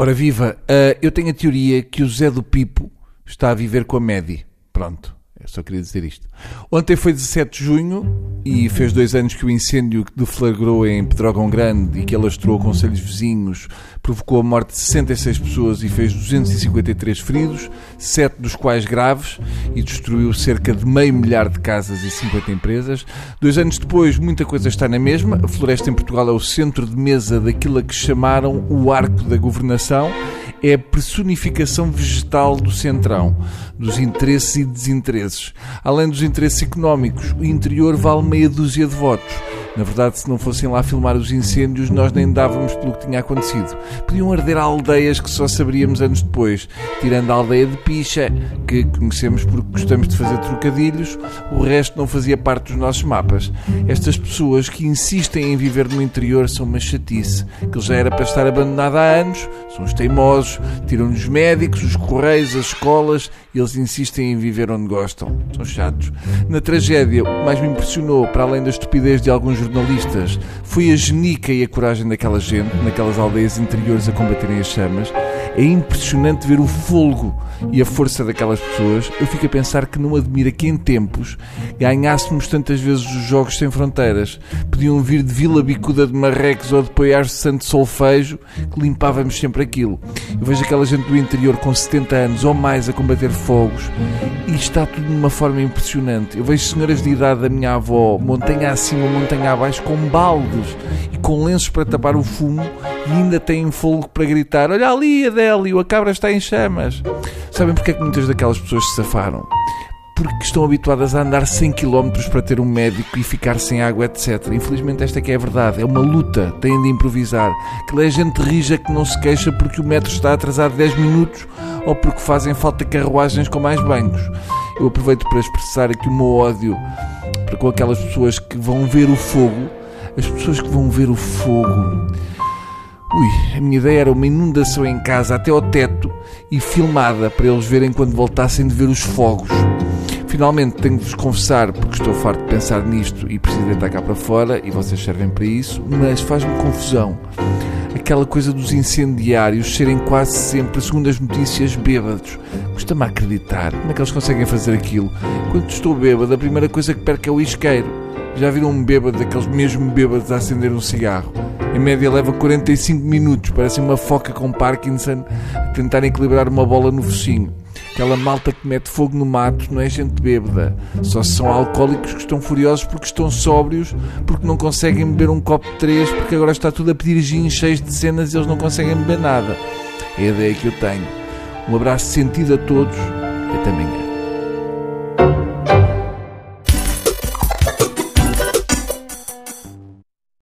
Ora viva, uh, eu tenho a teoria que o Zé do Pipo está a viver com a Medi. Pronto. Eu só queria dizer isto. Ontem foi 17 de junho e fez dois anos que o incêndio que deflagrou em Pedrógão Grande e que alastrou conselhos vizinhos provocou a morte de 66 pessoas e fez 253 feridos, sete dos quais graves, e destruiu cerca de meio milhar de casas e 50 empresas. Dois anos depois, muita coisa está na mesma. A floresta em Portugal é o centro de mesa daquilo a que chamaram o arco da governação é a personificação vegetal do centrão, dos interesses e desinteresses. Além dos interesses económicos, o interior vale meia dúzia de votos. Na verdade, se não fossem lá filmar os incêndios, nós nem dávamos pelo que tinha acontecido. Podiam arder aldeias que só saberíamos anos depois, tirando a aldeia de Picha, que conhecemos porque gostamos de fazer trocadilhos, o resto não fazia parte dos nossos mapas. Estas pessoas que insistem em viver no interior são uma chatice, que já era para estar abandonada há anos, são os teimosos, tiram-nos os médicos, os correios, as escolas, e eles insistem em viver onde gostam. São chatos. Na tragédia, o que mais me impressionou, para além da estupidez de alguns jornalistas, foi a genica e a coragem daquela gente, naquelas aldeias interiores a combaterem as chamas. É impressionante ver o folgo e a força daquelas pessoas. Eu fico a pensar que não admira que em tempos ganhássemos tantas vezes os Jogos Sem Fronteiras. Podiam vir de Vila Bicuda de Marrecos ou de Poiares de Santo Solfejo, que limpávamos sempre aquilo. Eu vejo aquela gente do interior com 70 anos ou mais a combater fogos e está tudo de uma forma impressionante. Eu vejo senhoras de idade da minha avó, montanha acima, montanha abaixo, com baldes com lenços para tapar o fumo e ainda têm fogo para gritar: Olha ali, Adélio, a cabra está em chamas. Sabem porque é que muitas daquelas pessoas se safaram? porque estão habituadas a andar 100 km para ter um médico e ficar sem água, etc. Infelizmente esta é que é a verdade, é uma luta, têm de improvisar. Que é gente rija que não se queixa porque o metro está atrasado 10 minutos ou porque fazem falta carruagens com mais banhos. Eu aproveito para expressar aqui o meu ódio para com aquelas pessoas que vão ver o fogo, as pessoas que vão ver o fogo. Ui, a minha ideia era uma inundação em casa até ao teto e filmada para eles verem quando voltassem de ver os fogos. Finalmente tenho de vos confessar, porque estou farto de pensar nisto e preciso deitar cá para fora, e vocês servem para isso, mas faz-me confusão aquela coisa dos incendiários serem quase sempre, segundo as notícias, bêbados. Custa-me acreditar. Como é que eles conseguem fazer aquilo? Quando estou bêbado, a primeira coisa que perco é o isqueiro. Já viram um bêbado, daqueles mesmo bêbados, a acender um cigarro? Em média leva 45 minutos, parece uma foca com Parkinson a tentar equilibrar uma bola no focinho. Aquela malta que mete fogo no mato não é gente bêbada. Só são alcoólicos que estão furiosos porque estão sóbrios, porque não conseguem beber um copo de três, porque agora está tudo a pedir gin cheios de cenas e eles não conseguem beber nada. É a ideia que eu tenho. Um abraço sentido a todos até amanhã.